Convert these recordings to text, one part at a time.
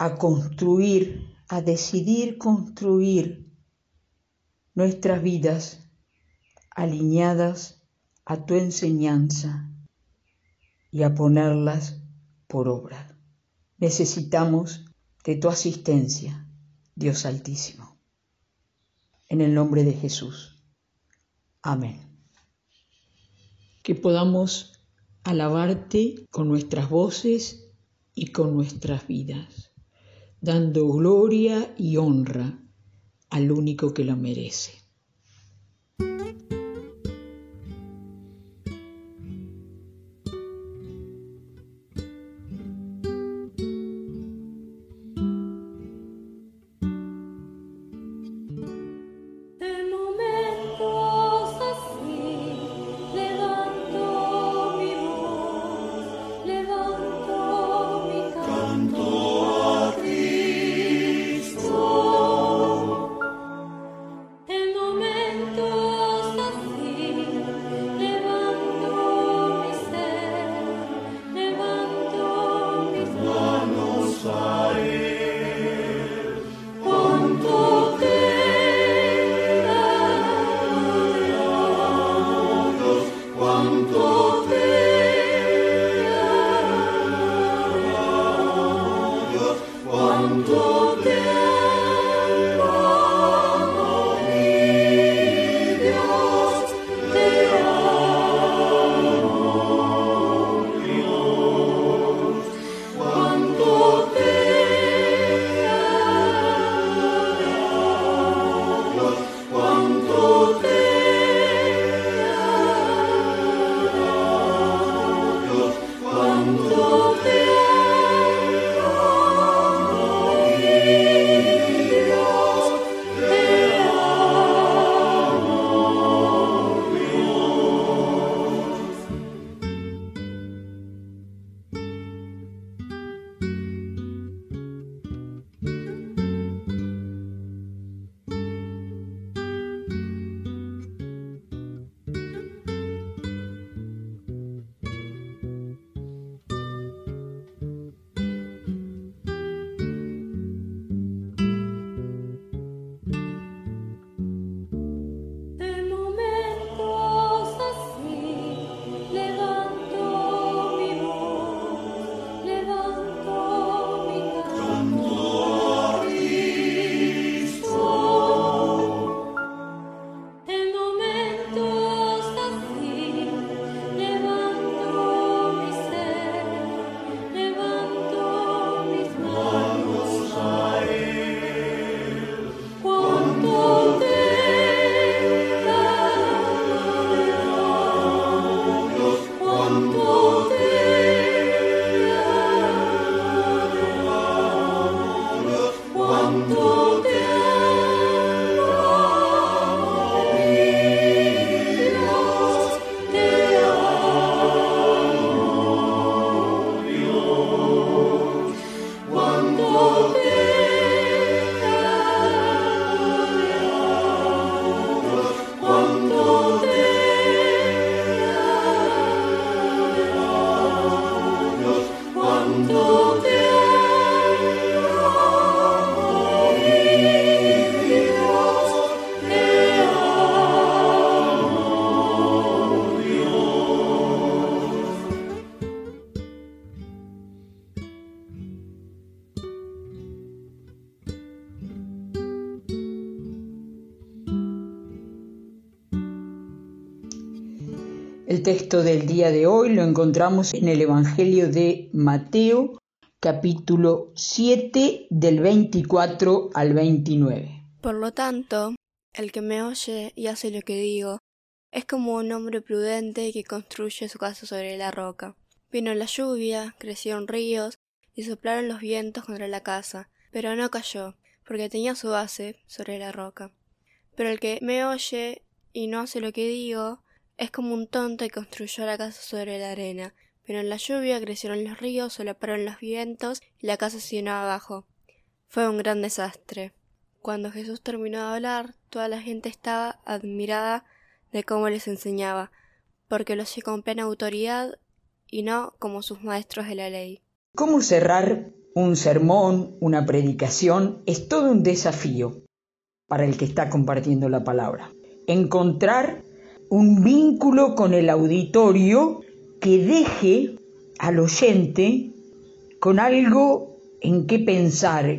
a construir, a decidir construir nuestras vidas alineadas a tu enseñanza y a ponerlas por obra. Necesitamos de tu asistencia, Dios Altísimo. En el nombre de Jesús. Amén. Que podamos alabarte con nuestras voces y con nuestras vidas dando gloria y honra al único que lo merece. Texto del día de hoy lo encontramos en el Evangelio de Mateo, capítulo 7, del 24 al 29. Por lo tanto, el que me oye y hace lo que digo, es como un hombre prudente que construye su casa sobre la roca. Vino la lluvia, crecieron ríos, y soplaron los vientos contra la casa, pero no cayó, porque tenía su base sobre la roca. Pero el que me oye y no hace lo que digo, es como un tonto que construyó la casa sobre la arena. Pero en la lluvia crecieron los ríos, solaparon los vientos y la casa se llenó abajo. Fue un gran desastre. Cuando Jesús terminó de hablar, toda la gente estaba admirada de cómo les enseñaba, porque lo hacía con plena autoridad y no como sus maestros de la ley. ¿Cómo cerrar un sermón, una predicación? Es todo un desafío para el que está compartiendo la palabra. Encontrar un vínculo con el auditorio que deje al oyente con algo en qué pensar,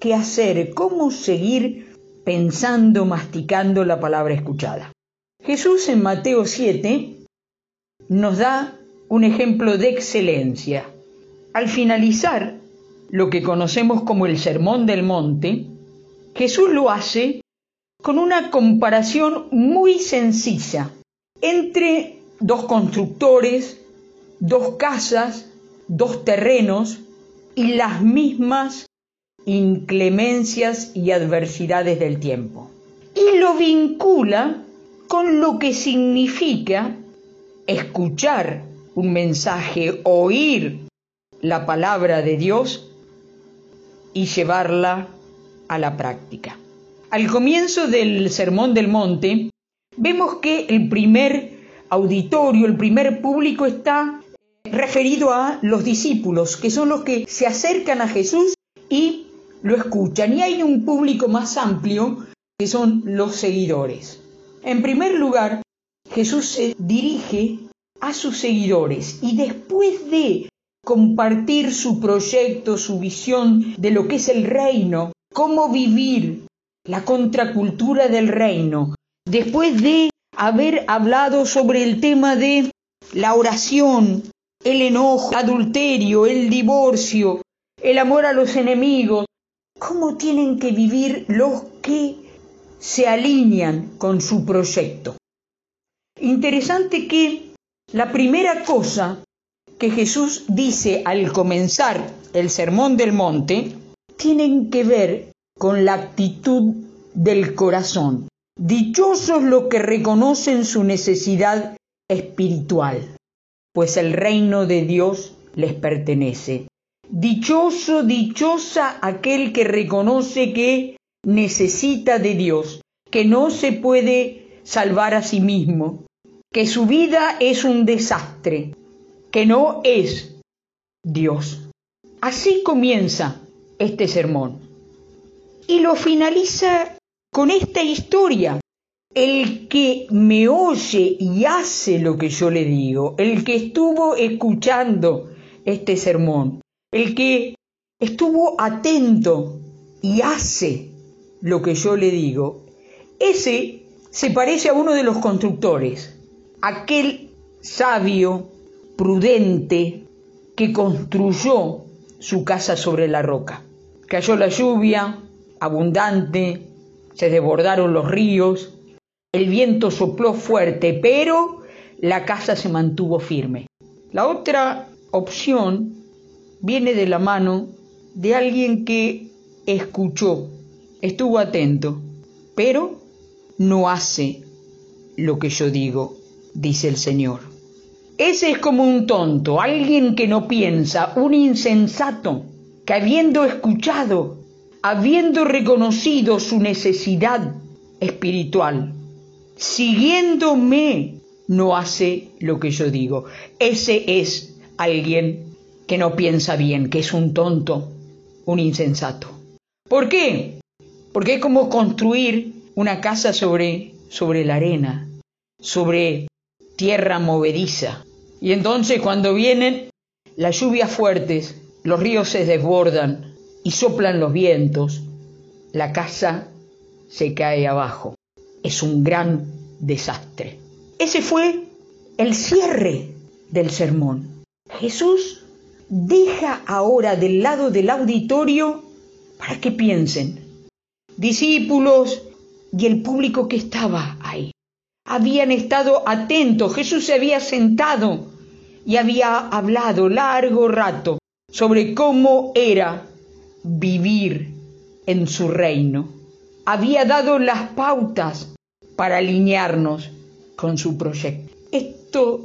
qué hacer, cómo seguir pensando, masticando la palabra escuchada. Jesús en Mateo 7 nos da un ejemplo de excelencia. Al finalizar lo que conocemos como el Sermón del Monte, Jesús lo hace con una comparación muy sencilla entre dos constructores, dos casas, dos terrenos y las mismas inclemencias y adversidades del tiempo. Y lo vincula con lo que significa escuchar un mensaje, oír la palabra de Dios y llevarla a la práctica. Al comienzo del Sermón del Monte, vemos que el primer auditorio, el primer público está referido a los discípulos, que son los que se acercan a Jesús y lo escuchan. Y hay un público más amplio, que son los seguidores. En primer lugar, Jesús se dirige a sus seguidores y después de compartir su proyecto, su visión de lo que es el reino, cómo vivir la contracultura del reino, después de haber hablado sobre el tema de la oración, el enojo, el adulterio, el divorcio, el amor a los enemigos, cómo tienen que vivir los que se alinean con su proyecto. Interesante que la primera cosa que Jesús dice al comenzar el Sermón del Monte tienen que ver con la actitud del corazón. Dichosos los que reconocen su necesidad espiritual, pues el reino de Dios les pertenece. Dichoso, dichosa aquel que reconoce que necesita de Dios, que no se puede salvar a sí mismo, que su vida es un desastre, que no es Dios. Así comienza este sermón y lo finaliza con esta historia. El que me oye y hace lo que yo le digo, el que estuvo escuchando este sermón, el que estuvo atento y hace lo que yo le digo, ese se parece a uno de los constructores, aquel sabio, prudente, que construyó su casa sobre la roca. Cayó la lluvia, abundante, se desbordaron los ríos, el viento sopló fuerte, pero la casa se mantuvo firme. La otra opción viene de la mano de alguien que escuchó, estuvo atento, pero no hace lo que yo digo, dice el Señor. Ese es como un tonto, alguien que no piensa, un insensato, que habiendo escuchado habiendo reconocido su necesidad espiritual, siguiéndome, no hace lo que yo digo. Ese es alguien que no piensa bien, que es un tonto, un insensato. ¿Por qué? Porque es como construir una casa sobre, sobre la arena, sobre tierra movediza. Y entonces cuando vienen las lluvias fuertes, los ríos se desbordan, y soplan los vientos, la casa se cae abajo. Es un gran desastre. Ese fue el cierre del sermón. Jesús deja ahora del lado del auditorio para que piensen. Discípulos y el público que estaba ahí habían estado atentos. Jesús se había sentado y había hablado largo rato sobre cómo era vivir en su reino. Había dado las pautas para alinearnos con su proyecto. Estos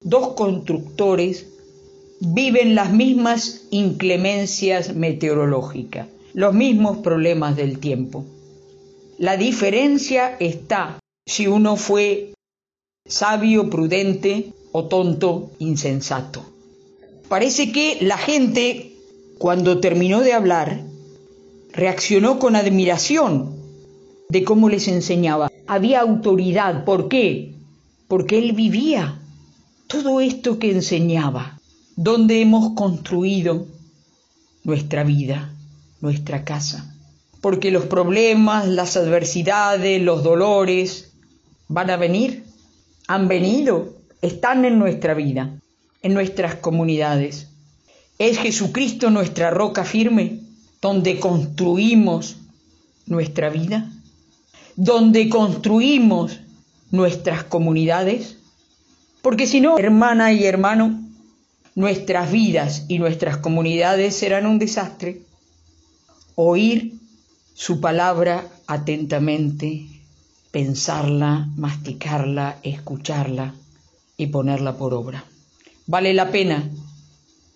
dos constructores viven las mismas inclemencias meteorológicas, los mismos problemas del tiempo. La diferencia está si uno fue sabio, prudente o tonto, insensato. Parece que la gente, cuando terminó de hablar, reaccionó con admiración de cómo les enseñaba. Había autoridad. ¿Por qué? Porque él vivía todo esto que enseñaba. Donde hemos construido nuestra vida, nuestra casa. Porque los problemas, las adversidades, los dolores van a venir, han venido, están en nuestra vida, en nuestras comunidades. ¿Es Jesucristo nuestra roca firme donde construimos nuestra vida? ¿Donde construimos nuestras comunidades? Porque si no, hermana y hermano, nuestras vidas y nuestras comunidades serán un desastre. Oír su palabra atentamente, pensarla, masticarla, escucharla y ponerla por obra. Vale la pena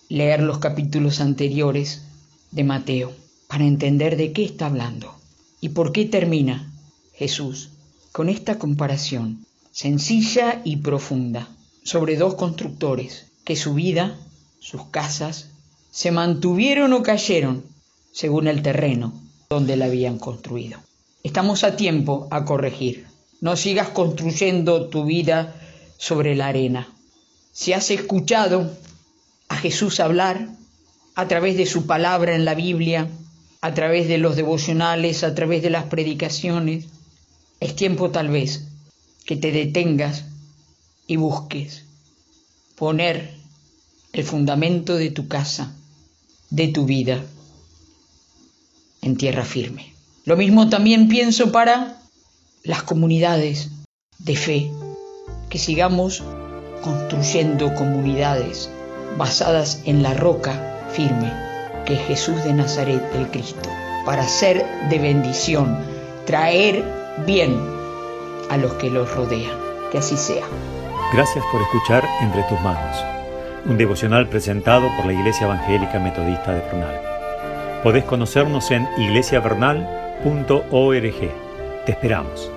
leer los capítulos anteriores de Mateo para entender de qué está hablando y por qué termina Jesús con esta comparación sencilla y profunda sobre dos constructores que su vida, sus casas, se mantuvieron o cayeron según el terreno donde la habían construido. Estamos a tiempo a corregir. No sigas construyendo tu vida sobre la arena. Si has escuchado a Jesús hablar a través de su palabra en la Biblia, a través de los devocionales, a través de las predicaciones, es tiempo tal vez que te detengas y busques poner el fundamento de tu casa, de tu vida, en tierra firme. Lo mismo también pienso para las comunidades de fe, que sigamos construyendo comunidades basadas en la roca firme, que es Jesús de Nazaret el Cristo, para ser de bendición, traer bien a los que los rodean. Que así sea. Gracias por escuchar Entre tus manos, un devocional presentado por la Iglesia Evangélica Metodista de Pronal. Podés conocernos en iglesiavernal.org. Te esperamos.